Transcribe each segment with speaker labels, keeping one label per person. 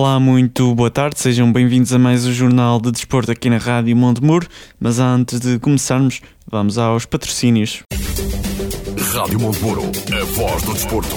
Speaker 1: Olá, muito boa tarde, sejam bem-vindos a mais o Jornal de Desporto aqui na Rádio Montemuro. Mas antes de começarmos, vamos aos patrocínios.
Speaker 2: Rádio Montemuro, a voz do desporto.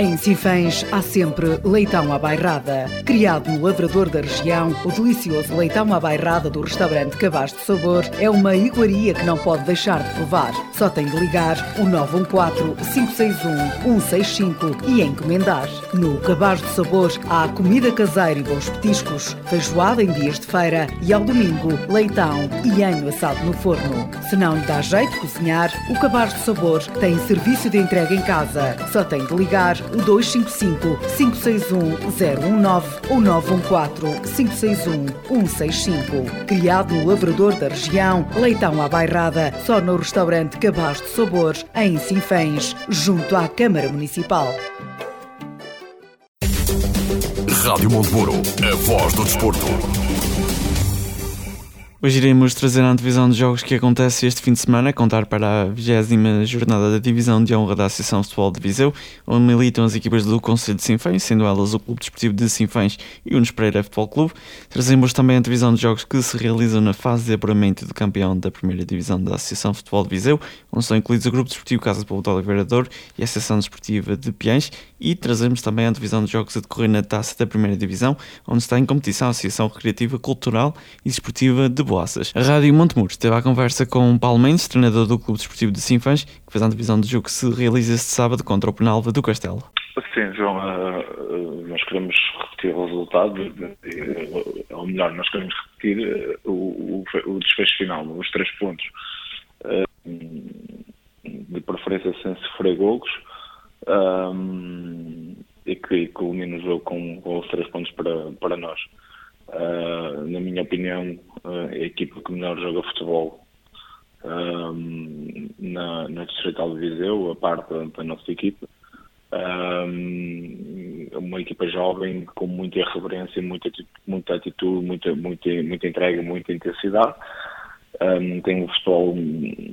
Speaker 3: Em Sinfãs há sempre leitão à bairrada. Criado no lavrador da região, o delicioso leitão à bairrada do restaurante Cabaz de Sabor é uma iguaria que não pode deixar de provar. Só tem de ligar o 914-561-165 e encomendar. No Cabaz de Sabor há comida caseira e bons petiscos, feijoada em dias de feira e ao domingo leitão e anho assado no forno. Se não lhe dá jeito de cozinhar, o Cabaz de Sabor tem serviço de entrega em casa. Só tem de ligar 255 561 019 ou 914 561 165. Criado no Lavrador da região, leitão à bairrada, só no restaurante Cabaz de Sabor, em Sinfãs, junto à Câmara Municipal.
Speaker 2: Rádio Montemuro, a voz do desporto.
Speaker 1: Hoje iremos trazer a antevisão de jogos que acontece este fim de semana, contar para a 20 jornada da Divisão de Honra da Associação Futebol de Viseu, onde militam as equipas do Conselho de Sinfãs, sendo elas o Clube Desportivo de Sinfãs e o Nunes Pereira Futebol Clube. Trazemos também a antevisão de jogos que se realizam na fase de apuramento do campeão da primeira Divisão da Associação Futebol de Viseu, onde são incluídos o Grupo Desportivo Casa de Povo de Oliveira Douro e a Associação Desportiva de Piães, e trazemos também a antevisão de jogos a decorrer na taça da primeira Divisão, onde está em competição a Associação Recreativa, Cultural e Desportiva de Boaças. A Rádio Montemuro esteve à conversa com Paulo Mendes, treinador do Clube Desportivo de Sinfãs, que fez a antevisão do jogo que se realiza este sábado contra o Penalva do Castelo.
Speaker 4: Sim, João, uh, nós queremos repetir o resultado, uh, ou melhor, nós queremos repetir o, desfecho final, os três pontos, de preferência sem sofrer golos, e que culmina o jogo com, com os três pontos para, para nós. Na minha opinião, é a equipa que melhor joga futebol um, na, na Distrital de Viseu, a parte da, da nossa equipa. Um, uma equipa jovem com muita irreverência, muita, muita atitude, muita, muita, muita entrega, muita intensidade. Um, tem, um futebol,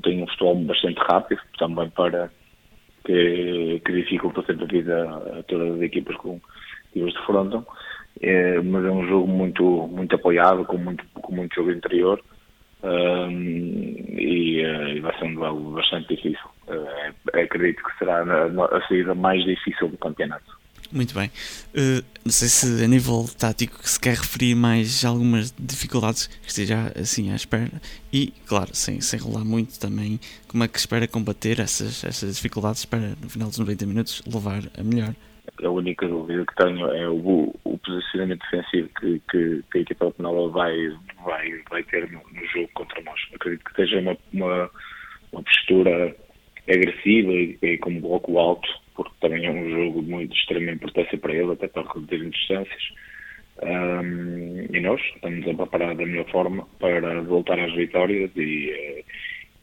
Speaker 4: tem um futebol bastante rápido também para que, que dificulta sempre a vida a todas as equipas com que os defrontam é, mas é um jogo muito, muito apoiado, com muito, com muito jogo interior um, e, uh, e, vai ser um duelo bastante difícil. Uh, acredito que será a, a saída mais difícil do campeonato.
Speaker 1: Muito bem. Uh, não sei se a nível tático se quer referir mais algumas dificuldades que esteja assim à espera e, claro, sem, sem rolar muito também, como é que espera combater essas, essas dificuldades para, no final dos 90 minutos, levar a melhor
Speaker 4: a única dúvida que tenho é o, o posicionamento defensivo que, que, que a equipa penal vai, vai, vai ter no, no, jogo contra nós. Acredito que seja uma, uma, uma postura agressiva e, e com bloco alto, porque também é um jogo de muito extrema importância para ele, até para reduzir distâncias. Um, e nós estamos a preparar da melhor forma para voltar às vitórias e, eh,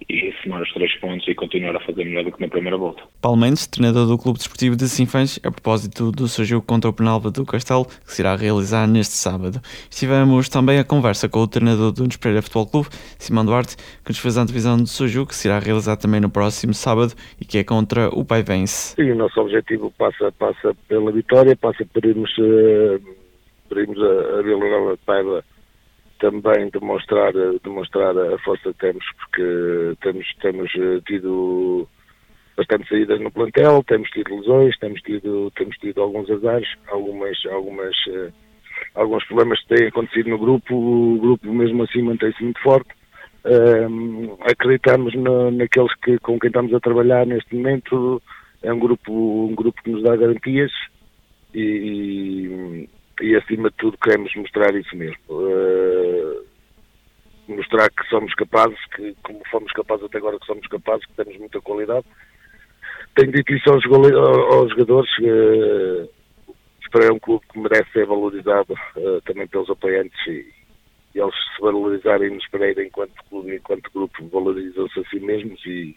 Speaker 4: e somar os três pontos e continuar a fazer melhor do que na primeira volta.
Speaker 1: Paulo Mendes, treinador do Clube Desportivo de Sinfãs, a propósito do seu jogo contra o Penalva do Castelo, que se irá realizar neste sábado. Estivemos também a conversa com o treinador do Nunes Pereira Futebol Clube, Simão Duarte, que nos fez a antevisão do seu jogo, que se irá realizar também no próximo sábado e que é contra o Paivense.
Speaker 5: Sim, o nosso objetivo passa, passa pela vitória, passa por irmos, uh, por irmos a, a Vila Nova de Paiva também demonstrar, demonstrar a força que temos, porque temos, temos eh, tido bastante saídas no plantel, temos tido lesões, temos tido, temos tido alguns azares, algumas, algumas, uh, alguns problemas que têm acontecido no grupo, o grupo mesmo assim mantém-se muito forte. Um, acreditamos na, naqueles que, com quem estamos a trabalhar neste momento, é um grupo, um grupo que nos dá garantias e, e acima de tudo queremos mostrar isso mesmo. Uh, mostrar que somos capazes, que como fomos capazes até agora que somos capazes, que temos muita qualidade. Tenho dito isso aos, aos jogadores, uh, é um clube que merece ser valorizado uh, também pelos apoiantes e, e eles se valorizarem nos Pereira enquanto clube, enquanto grupo, valorizam-se a si mesmos e,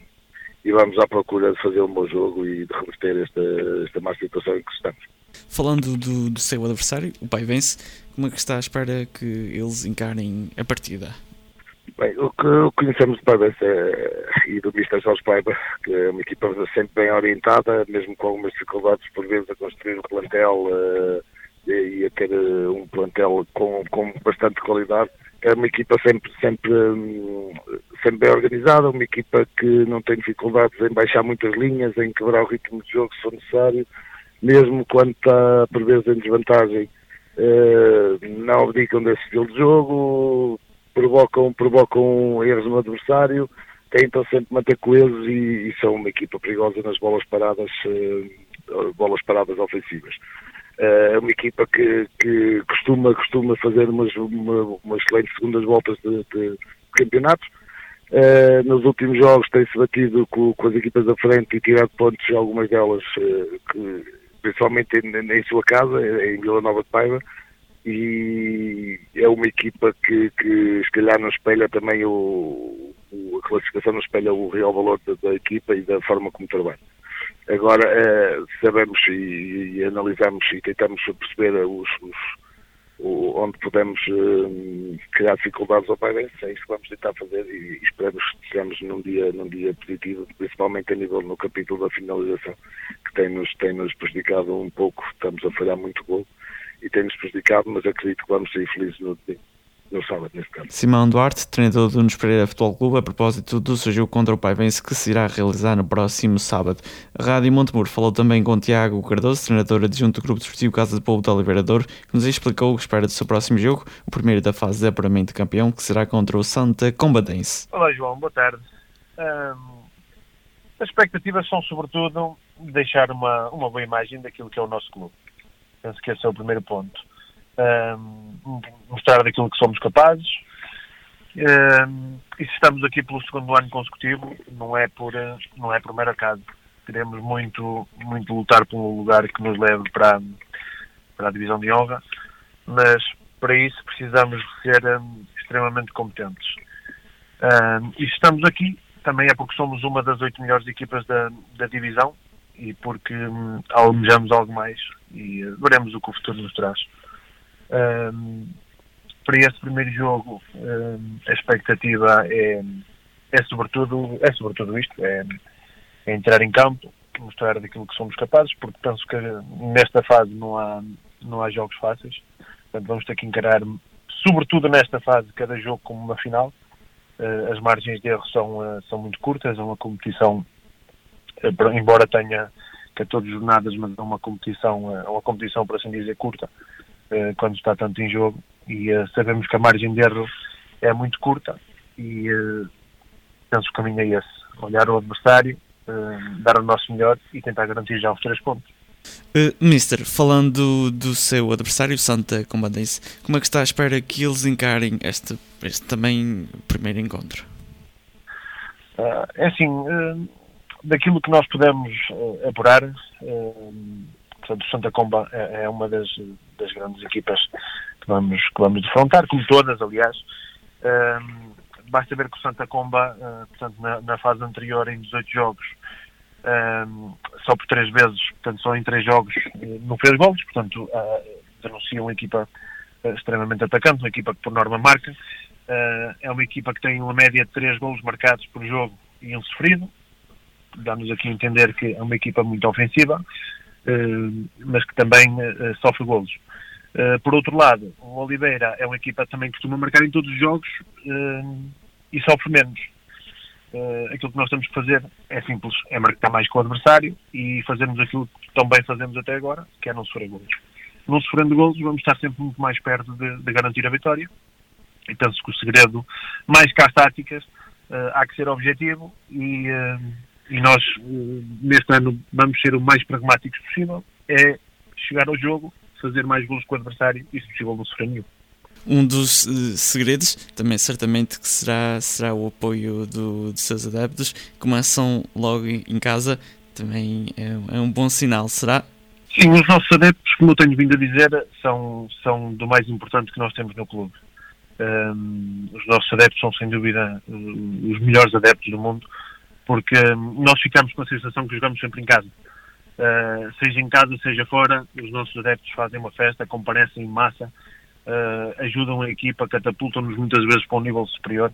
Speaker 5: e vamos à procura de fazer um bom jogo e de reverter esta, esta má situação em que estamos.
Speaker 1: Falando do, do seu adversário, o Pai Vence, como é que está à espera que eles encarem a partida?
Speaker 5: Bem, o que conhecemos do Paiva é, e do Mr. Jorge Paiva, que é uma equipa sempre bem orientada, mesmo com algumas dificuldades por vezes a construir o plantel uh, e a ter uh, um plantel com, com bastante qualidade. É uma equipa sempre, sempre, um, sempre bem organizada, uma equipa que não tem dificuldades em baixar muitas linhas, em quebrar o ritmo de jogo se for necessário, mesmo quando está por vezes em desvantagem. Uh, não abdicam desse estilo de jogo, provocam, provocam erros no adversário, tentam sempre manter coesos e, e são uma equipa perigosa nas bolas paradas, uh, bolas paradas ofensivas. Uh, é uma equipa que, que costuma, costuma fazer umas, uma, umas excelentes segundas voltas de, de, de campeonatos. Uh, nos últimos jogos tem-se batido com, com, as equipas da frente e tirado pontos, algumas delas, uh, que, principalmente em, em, sua casa, em Vila Nova de Paiva, e é uma equipa que, que se calhar não espelha também o, o, a classificação não espelha o real valor da, da, equipa e da forma como trabalha. Agora é, sabemos e, e, analisamos e tentamos perceber os, os onde podemos uh, criar dificuldades ao Pairense, é isso que vamos tentar fazer e, esperamos que estejamos num dia, num dia positivo, principalmente a nível no capítulo da finalização, que tem-nos tem -nos prejudicado um pouco, estamos a falhar muito gol e tem-nos prejudicado, mas acredito que vamos ser felizes no, no sábado, neste caso.
Speaker 1: Simão Duarte, treinador do Nunes Pereira Futebol Clube, a propósito do seu jogo contra o Paivense que se irá realizar no próximo sábado. A Rádio Montemuro falou também com Tiago Cardoso, treinador adjunto do Grupo Desportivo Casa de Povo de Oliveira Douro, que nos explicou o que espera do seu próximo jogo, o primeiro da fase de apuramento de campeão, que será contra o Santa Combadense.
Speaker 6: Olá João, boa tarde. Um, as expectativas são sobretudo deixar uma, uma boa imagem daquilo que é o nosso clube Penso que esse é o primeiro ponto. Um, mostrar daquilo que somos capazes. Um, e se estamos aqui pelo segundo ano consecutivo, não é por, não é por mero acaso. Queremos muito, muito lutar por um lugar que nos leve para, para a divisão de honra, mas para isso precisamos ser um, extremamente competentes. Um, e se estamos aqui, também é porque somos uma das oito melhores equipas da, da divisão e porque hum, almejamos algo mais e uh, veremos o que o futuro nos traz. Um, para este primeiro jogo, um, a expectativa é, é, sobretudo, é sobretudo isto, é, é, entrar em campo, mostrar daquilo que somos capazes, porque penso que nesta fase não há, não há jogos fáceis, portanto vamos ter que encarar, sobretudo nesta fase, cada jogo como uma final. Uh, as margens de erro são, uh, são muito curtas, é uma competição eh, embora tenha 14 jornadas, mas é uma competição, é uma competição, por assim dizer, curta, eh, quando está tanto em jogo, e sabemos que a margem de erro é muito curta, e penso que o caminho é esse, olhar o adversário, dar o nosso melhor e tentar garantir já os três pontos.
Speaker 1: Uh, Mister, falando do seu adversário, Santa Combadense, como é que está à espera que eles encarem este, este também primeiro encontro?
Speaker 6: Uh, é assim, uh, daquilo que nós podemos apurar, portanto, Santa Comba é, é, uma das, das grandes equipas que vamos, que vamos defrontar, como todas, aliás. Uh, basta ver que o Santa Comba, portanto, na, na, fase anterior, em 18 jogos, só por três vezes, portanto, só em três jogos, não fez gols, portanto, uh, denuncia uma equipa extremamente atacante, uma equipa que por norma marca. é uma equipa que tem uma média de três gols marcados por jogo e um sofrido dá-nos aqui a entender que é uma equipa muito ofensiva, eh, mas que também eh, sofre golos. Eh, por outro lado, o Oliveira é uma equipa que também costuma marcar em todos os jogos e sofre menos. aquilo que nós temos que fazer é simples, é marcar mais com o adversário e fazermos aquilo que tão bem fazemos até agora, que é não sofrer golos. não sofrendo golos, vamos estar sempre muito mais perto de, de garantir a vitória. E penso que o segredo, mais que às táticas, há que ser objetivo e, e nós, neste ano, vamos ser o mais pragmáticos possível. É chegar ao jogo, fazer mais golos com o adversário e, se possível, não sofrer nenhum.
Speaker 1: Um dos uh, segredos também certamente que será, será o apoio do, dos seus adeptos. Começam logo em casa, também é, é, um bom sinal, será?
Speaker 6: Sim, os nossos adeptos, como eu tenho vindo a dizer, são, são do mais importante que nós temos no clube. Um, os nossos adeptos são sem dúvida os melhores adeptos do mundo, porque nós ficamos com a sensação que jogamos sempre em casa. Uh, seja em casa, seja fora, os nossos adeptos fazem uma festa, comparecem em massa, uh, ajudam a equipa, catapultam-nos muitas vezes para um nível superior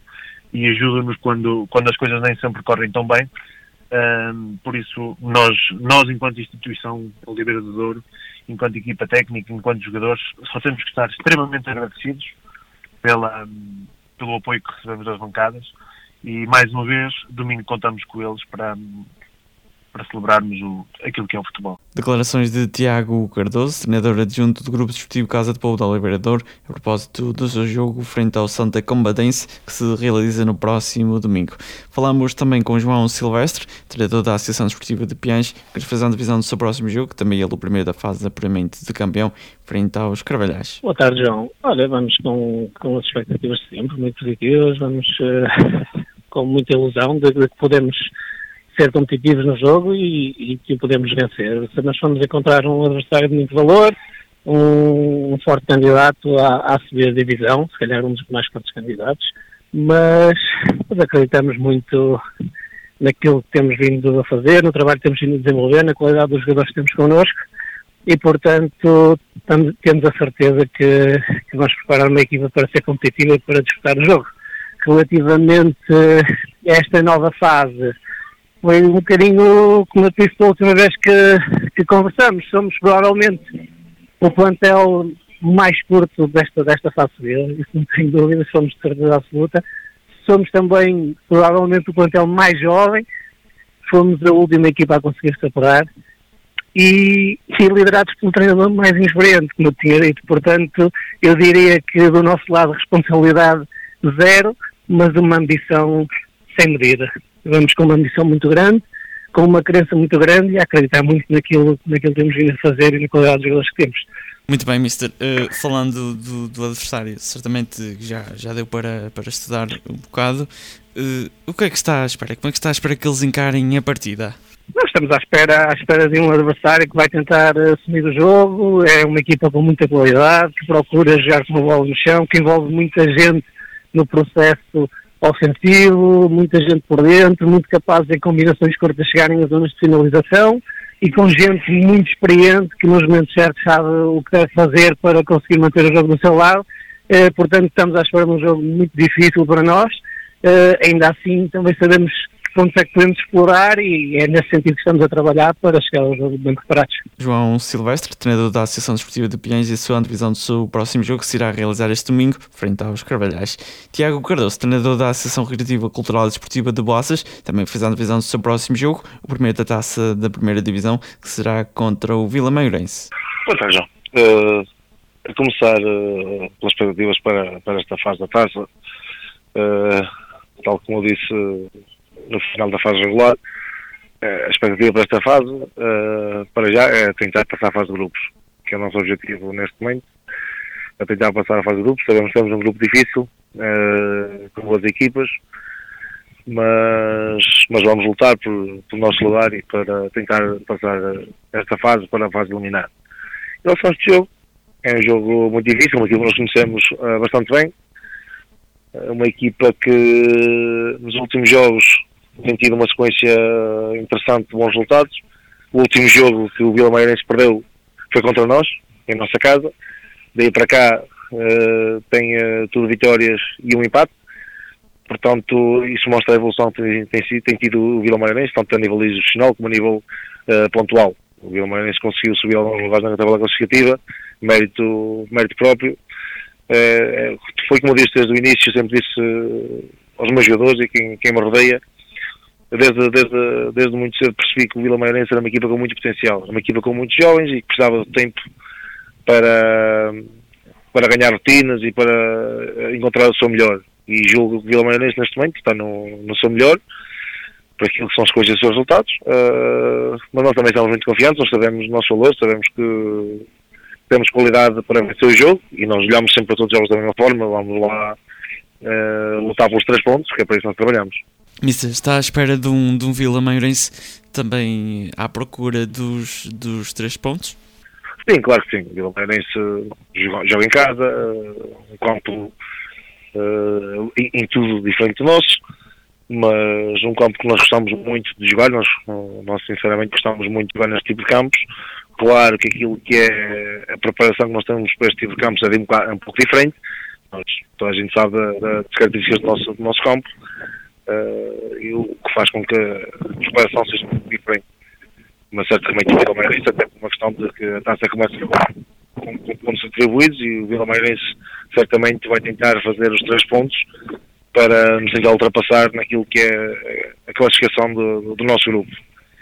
Speaker 6: e ajudam-nos quando, quando as coisas nem sempre correm tão bem. Uh, por isso, nós, nós, enquanto instituição Oliveira do Douro, enquanto equipa técnica, enquanto jogadores, só temos que estar extremamente agradecidos pela, pelo apoio que recebemos das bancadas e mais uma vez, domingo contamos com eles para, para celebrarmos o, aquilo que é o futebol.
Speaker 1: Declarações de Tiago Cardoso, treinador adjunto do Grupo Desportivo Casa de Povo da Oliveira a propósito do seu jogo frente ao Santa Combadense, que se realiza no próximo domingo. Falamos também com João Silvestre, treinador da Associação Desportiva de Piães, que nos fez a divisão do seu próximo jogo, que também é o primeiro da fase de apuramento de campeão, frente aos Carvalhais.
Speaker 7: Boa tarde, João. Olha, vamos com, com as expectativas de sempre, muito positivas, vamos uh, com muita ilusão de, de que podemos ser competitivos no jogo e, e que podemos vencer. Se nós formos encontrar um adversário de muito valor, um, um forte candidato a, subir a divisão, se calhar um dos mais fortes candidatos, mas, mas acreditamos muito naquilo que temos vindo a fazer, no trabalho que temos vindo a desenvolver, na qualidade dos jogadores que temos connosco e, portanto, temos a certeza que, que vamos preparar uma equipa para ser competitiva e para disputar o jogo. Relativamente a esta nova fase, foi um bocadinho, como eu disse da última vez que, que conversamos, somos provavelmente o plantel mais curto desta, desta fase B, isso não tenho dúvida, somos de certeza absoluta. Somos também provavelmente o plantel mais jovem, fomos a última equipa a conseguir se apurar e, e liderados pelo treinador mais inexperiente, como eu tinha dito. Portanto, eu diria que do nosso lado responsabilidade zero, mas uma ambição sem medida vamos com uma missão muito grande, com uma crença muito grande e a acreditar muito naquilo, naquilo que temos vindo a fazer e na qualidade dos jogadores que temos.
Speaker 1: Muito bem, Mister. Uh, falando do, do, adversário, certamente já, já deu para, para estudar um bocado. Uh, o que é que está à espera? Como é que está à espera que eles encarem a partida?
Speaker 7: Nós estamos à espera, à espera de um adversário que vai tentar assumir o jogo. É uma equipa com muita qualidade, que procura jogar com a bola no chão, que envolve muita gente no processo ofensivo, muita gente por dentro, muito capaz em combinações curtas chegarem às zonas de finalização e com gente muito experiente que nos momentos certos sabe o que deve fazer para conseguir manter o jogo no seu lado. Eh, portanto, estamos à espera de um jogo muito difícil para nós. Eh, ainda assim, também sabemos pontos é que podemos explorar e é nesse sentido que estamos a trabalhar para chegar ao jogo bem preparados.
Speaker 1: João Silvestre, treinador da Associação Desportiva de Pinhões e a sua antevisão do seu próximo jogo que se irá realizar este domingo, frente aos Carvalhais. Tiago Cardoso, treinador da Associação Recreativa Cultural e Desportiva de Boaças, também fez a antevisão do seu próximo jogo, o primeiro da taça da primeira divisão, que será contra o Vila Maiorense.
Speaker 5: Pois é, João. Uh, a começar uh, pelas expectativas para, para esta fase da taça, uh, tal como eu disse no final da fase regular. Uh, a expectativa para esta fase, uh, para já, é tentar passar a fase de grupos, que é o nosso objetivo neste momento. É tentar passar a fase de grupos. Sabemos que temos um grupo difícil, uh, com boas equipas, mas, mas vamos lutar por, pelo nosso lugar e para tentar passar esta fase para a fase eliminar. Em relação a este jogo, é um jogo muito difícil, uma equipa que nós conhecemos bastante bem, uma equipa que nos últimos jogos tem tido uma sequência interessante de bons resultados. O último jogo que o Vila Mairense perdeu foi contra nós, em nossa casa. Daí para cá uh, tem uh, tudo vitórias e um empate. Portanto, isso mostra a evolução que tem, tem, tem tido o Vila Mairense, tanto a nível institucional como a nível uh, pontual. O Vila Mairense conseguiu subir alguns lugares na tabela classificativa, mérito, mérito próprio. foi como eu disse desde o início, sempre disse aos meus jogadores e quem, quem me rodeia, desde, desde, desde muito cedo percebi que o Vila Mairense era uma equipa com muito potencial, uma equipa com muitos jovens e que precisava de tempo
Speaker 6: para, para ganhar rotinas e para encontrar o seu melhor. E julgo que Vila Maionense neste momento está no, no seu melhor, para aquilo que são as coisas e os seus resultados. Uh, mas nós também estamos muito confiantes, nós sabemos o nosso valor, sabemos que temos qualidade para vencer o jogo e nós olhamos sempre para todos os jogos da mesma forma, vamos lá uh, lutar pelos três pontos, que é para isso que nós trabalhamos.
Speaker 1: Mister, está à espera de um, de um Vila Maiorense também à procura dos, dos três pontos?
Speaker 6: Sim, claro que sim. Vila Maiorense joga, em casa, um campo uh, em, tudo diferente do nosso, mas um campo que nós gostamos muito de jogar, nós, nós sinceramente gostamos muito de jogar neste tipo de campos. Claro que aquilo que é a preparação que nós temos para este tipo de campos é, um, é um pouco diferente, nós, toda a gente sabe das características do nosso, do nosso campo, uh, e o que faz com que a preparação seja muito diferente. Mas certamente o Vila até por uma questão de que a taça começa com, com, pontos atribuídos e o Vila Meirense certamente vai tentar fazer os três pontos para nos ultrapassar naquilo que é a classificação do, do nosso grupo.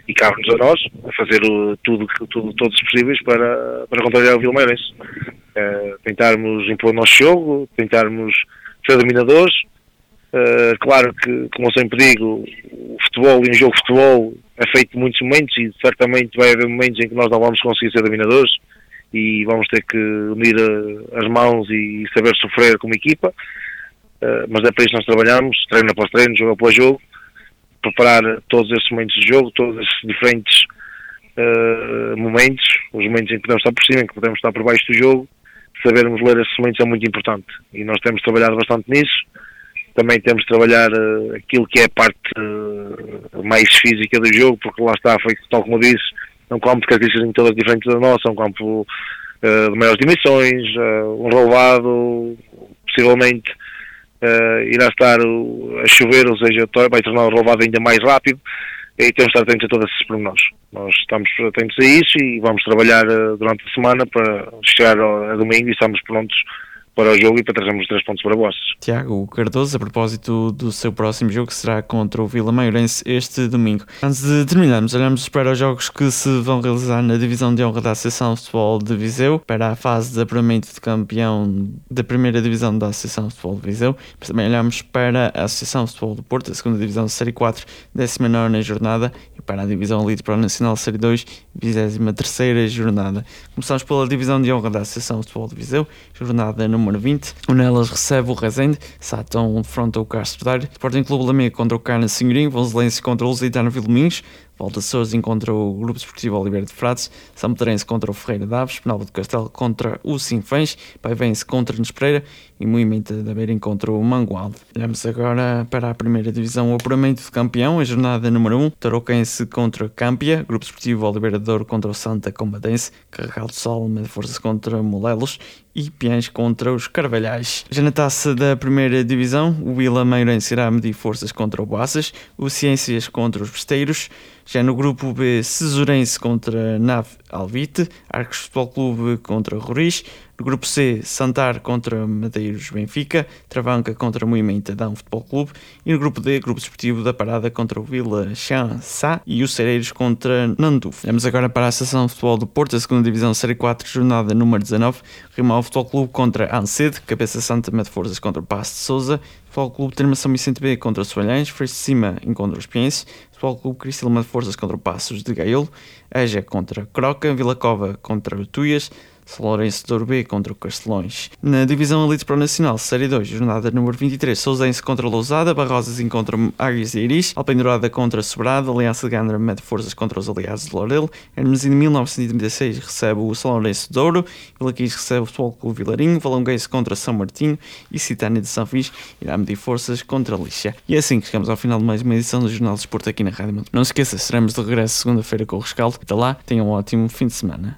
Speaker 6: E cabe-nos a nós a fazer o, tudo, tudo, todos os possíveis para, para contrariar o Vila Meirense. Uh, tentarmos impor o nosso jogo, tentarmos ser dominadores, Uh, claro que, como sempre digo, o futebol e um jogo de futebol é feito de muitos momentos e certamente vai haver momentos em que nós não vamos conseguir ser dominadores e vamos ter que unir a, as mãos e saber sofrer como equipa. Uh, mas é para isso que nós trabalhamos, treino após treino, jogo após jogo, preparar todos esses momentos de jogo, todos esses diferentes uh, momentos, os momentos em que podemos estar por cima, em que podemos estar por baixo do jogo, sabermos ler esses momentos é muito importante e nós temos trabalhado bastante nisso também temos de trabalhar uh, aquilo que é a parte uh, mais física do jogo, porque lá está, foi tal como eu disse, é um campo de características todas diferentes da nossa, é um campo uh, de maiores dimensões, um relevado, possivelmente irá estar a chover, ou seja, vai tornar o relevado ainda mais rápido, e temos de estar atentos a todos esses pormenores. Nós estamos atentos a isso e vamos trabalhar durante a semana para chegar a domingo e estamos prontos para o jogo e para trazermos os três pontos para vós.
Speaker 1: Tiago Cardoso, a propósito do seu próximo jogo, que será contra o Vila Maiorense este domingo. Antes de terminarmos, olhamos para os jogos que se vão realizar na divisão de honra da Associação Futebol de Viseu, para a fase de apuramento de campeão da primeira divisão da Associação Futebol de Viseu. Mas também olhamos para a Associação Futebol do Porto, a segunda divisão Série 4, 19 jornada, e para a divisão Elite Pro Nacional Série 2, 23 jornada. Começamos pela divisão de honra da Associação Futebol de Viseu, jornada número número 20. O Nelas recebe o Rezende, Satão defronta o Castro Daire, Sporting Clube Lamega contra o Carna Senhorim, Vonselense contra o Lusitano Vilminhos, Volta Sousa encontra o Grupo Esportivo Oliveira de Frades, São Pedrense contra o Ferreira de Aves, Penalva do Castelo contra o Sinfãs, Paivense contra o Nespreira e Moimenta da Beira contra o Mangualde. Olhamos agora para a primeira divisão, o apuramento de campeão, a jornada número 1, Tarouquense contra Campia, Grupo Esportivo Oliveira de Douro contra o Santa Combadense, Carregal de Sol, de contra Molelos e Piães contra os Carvalhais. Já na taça da primeira divisão, o Vila Meirense irá medir forças contra o Boaças, o Ciências contra os Besteiros, já no grupo B, Cesurense contra Nave Alvite, Arcos Futebol Clube contra Roriz, no grupo C, Santar contra Madeiros Benfica, Travanca contra Moimenta Dão Futebol Clube e no grupo D, Grupo Desportivo da Parada contra o Vila Chansá e os Cereiros contra Nanduf. Vamos agora para a Associação de Futebol do Porto, a segunda divisão Série 4, jornada número 19, Rimal Futebol Clube contra Ancede, Cabeça Santa Mete Forças contra Passo de Souza, Futebol Clube Termação Vicente B contra Soalhães, Freixo de Cima contra os Pienses, Futebol Clube Cristilma de Forças contra Passos de Gaiolo, Eja contra Croca, Vila Cova contra Tuias, são Lourenço de B contra o Castelões. Na divisão Elite Pro Nacional, Série 2, jornada número 23, Sousense contra Lousada, Barrosas encontra Águias e Iris, Alpendurada contra Sobrado, Aliança de Gandra mete forças contra os aliados de Lorel, Hermes em 1936 recebe o São Lourenço de Douro, Vila Quis recebe o Futebol Clube Vilarinho, Valonguense contra São Martinho e Citânia de São Fiz irá medir forças contra Lixa. E é assim que chegamos ao final de mais uma edição do Jornal de Esporte aqui na Rádio Monte. Não se esqueça, seremos de regresso segunda-feira com o Rescaldo. Até lá, tenham um ótimo fim de semana.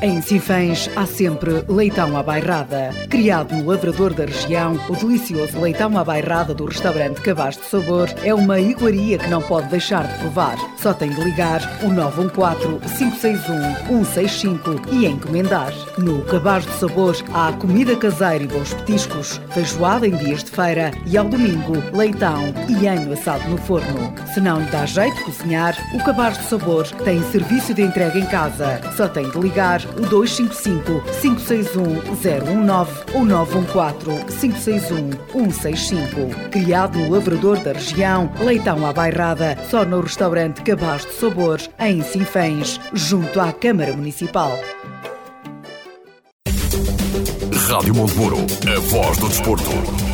Speaker 3: Em Sinfãs há sempre leitão à bairrada. Criado no lavrador da região, o delicioso leitão à bairrada do restaurante Cabaz de Sabor é uma iguaria que não pode deixar de provar. Só tem de ligar o 914-561-165 e encomendar. No Cabaz de Sabor há comida caseira e bons petiscos, feijoada em dias de feira e ao domingo leitão e anho assado no forno. Se não lhe dá jeito de cozinhar, o Cabaz de Sabor tem serviço de entrega em casa. Só tem de ligar o 255 561 019 ou 914 561 165. Criado no Lavrador da região, leitão à bairrada, só no restaurante Cabaz de Sabor, em Sinfãs, junto à Câmara Municipal.
Speaker 8: Rádio Monteburo, a voz do desporto.